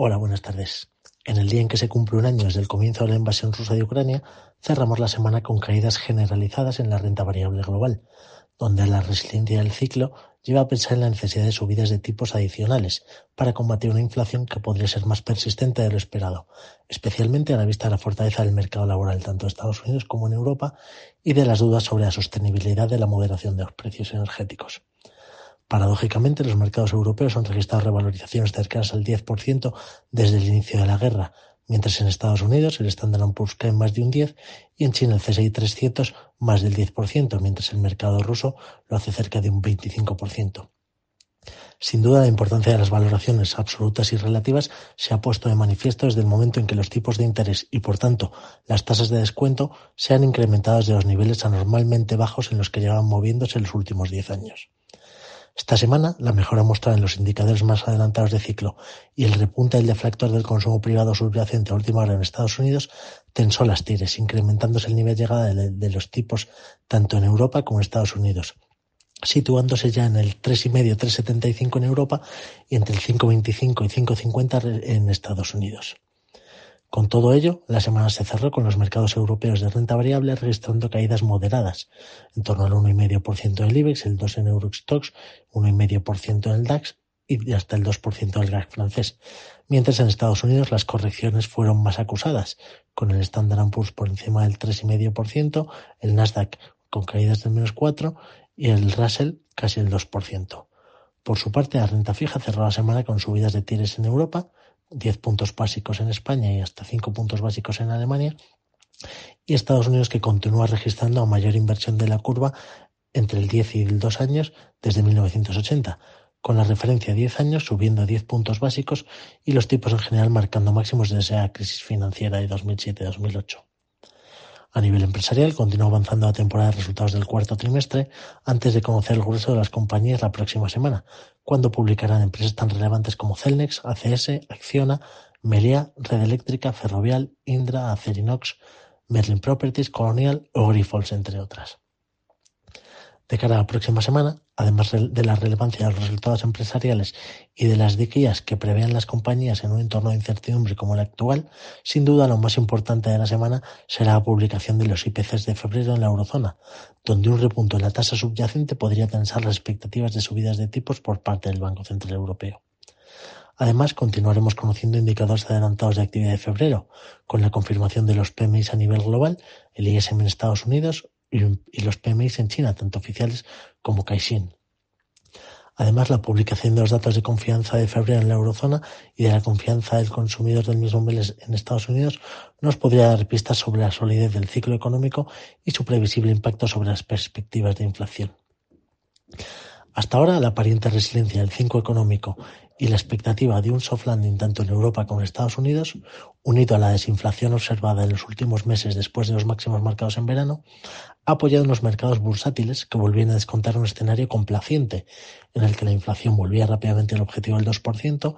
Hola, buenas tardes. En el día en que se cumple un año desde el comienzo de la invasión rusa de Ucrania, cerramos la semana con caídas generalizadas en la renta variable global, donde la resiliencia del ciclo lleva a pensar en la necesidad de subidas de tipos adicionales para combatir una inflación que podría ser más persistente de lo esperado, especialmente a la vista de la fortaleza del mercado laboral tanto en Estados Unidos como en Europa y de las dudas sobre la sostenibilidad de la moderación de los precios energéticos. Paradójicamente, los mercados europeos han registrado revalorizaciones cercanas al 10% desde el inicio de la guerra, mientras en Estados Unidos el Standard Poor's cae más de un 10 y en China el CSI 300 más del 10%, mientras el mercado ruso lo hace cerca de un 25%. Sin duda, la importancia de las valoraciones absolutas y relativas se ha puesto de manifiesto desde el momento en que los tipos de interés y, por tanto, las tasas de descuento se han incrementado desde los niveles anormalmente bajos en los que llevan moviéndose en los últimos 10 años. Esta semana, la mejora mostrada en los indicadores más adelantados de ciclo y el repunte del deflactor del consumo privado subyacente a última hora en Estados Unidos tensó las tires, incrementándose el nivel de llegada de, los tipos tanto en Europa como en Estados Unidos, situándose ya en el 3,5-3,75 en Europa y entre el 5,25 y 5,50 en Estados Unidos. Con todo ello, la semana se cerró con los mercados europeos de renta variable registrando caídas moderadas, en torno al 1,5% del IBEX, el 2% en Eurostox, 1,5% en el DAX y hasta el 2% del GAC francés. Mientras en Estados Unidos las correcciones fueron más acusadas, con el Standard Poor's por encima del 3,5%, el Nasdaq con caídas del menos 4% y el Russell casi el 2%. Por su parte, la renta fija cerró la semana con subidas de tires en Europa, 10 puntos básicos en España y hasta 5 puntos básicos en Alemania, y Estados Unidos que continúa registrando mayor inversión de la curva entre el 10 y el 2 años desde 1980, con la referencia a 10 años subiendo 10 puntos básicos y los tipos en general marcando máximos desde la crisis financiera de 2007-2008. A nivel empresarial, continúa avanzando la temporada de resultados del cuarto trimestre antes de conocer el grueso de las compañías la próxima semana, cuando publicarán empresas tan relevantes como Celnex, ACS, Acciona, Melia, Red Eléctrica, Ferrovial, Indra, Acerinox, Merlin Properties, Colonial o Grifols, entre otras. De cara a la próxima semana, además de la relevancia de los resultados empresariales y de las guías que prevean las compañías en un entorno de incertidumbre como el actual, sin duda lo más importante de la semana será la publicación de los IPCs de febrero en la eurozona, donde un repunto en la tasa subyacente podría tensar las expectativas de subidas de tipos por parte del Banco Central Europeo. Además, continuaremos conociendo indicadores adelantados de actividad de febrero, con la confirmación de los PMIs a nivel global, el ISM en Estados Unidos y los PMIs en China, tanto oficiales como Caixin. Además, la publicación de los datos de confianza de febrero en la eurozona y de la confianza del consumidor del mismo mes en Estados Unidos nos podría dar pistas sobre la solidez del ciclo económico y su previsible impacto sobre las perspectivas de inflación. Hasta ahora, la aparente resiliencia del ciclo económico y la expectativa de un soft landing tanto en Europa como en Estados Unidos, unido a la desinflación observada en los últimos meses después de los máximos marcados en verano, ha apoyado unos mercados bursátiles que volvían a descontar un escenario complaciente en el que la inflación volvía rápidamente al objetivo del 2%,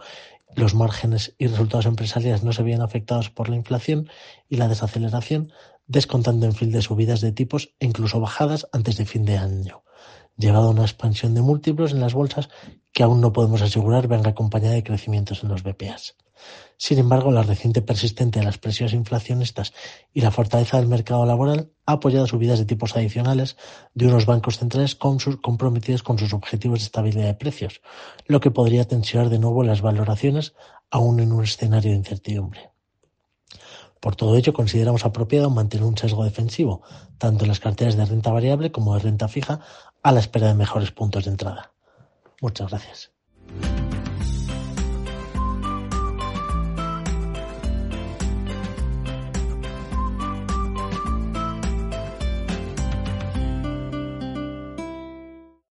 los márgenes y resultados empresariales no se veían afectados por la inflación y la desaceleración, descontando en fin de subidas de tipos e incluso bajadas antes de fin de año. Llevado a una expansión de múltiplos en las bolsas que aún no podemos asegurar venga acompañada de crecimientos en los BPAs. Sin embargo, la reciente persistente de las presiones inflacionistas y la fortaleza del mercado laboral ha apoyado subidas de tipos adicionales de unos bancos centrales comprometidos con sus objetivos de estabilidad de precios, lo que podría tensionar de nuevo las valoraciones aún en un escenario de incertidumbre. Por todo ello, consideramos apropiado mantener un sesgo defensivo, tanto en las carteras de renta variable como de renta fija, a la espera de mejores puntos de entrada. Muchas gracias.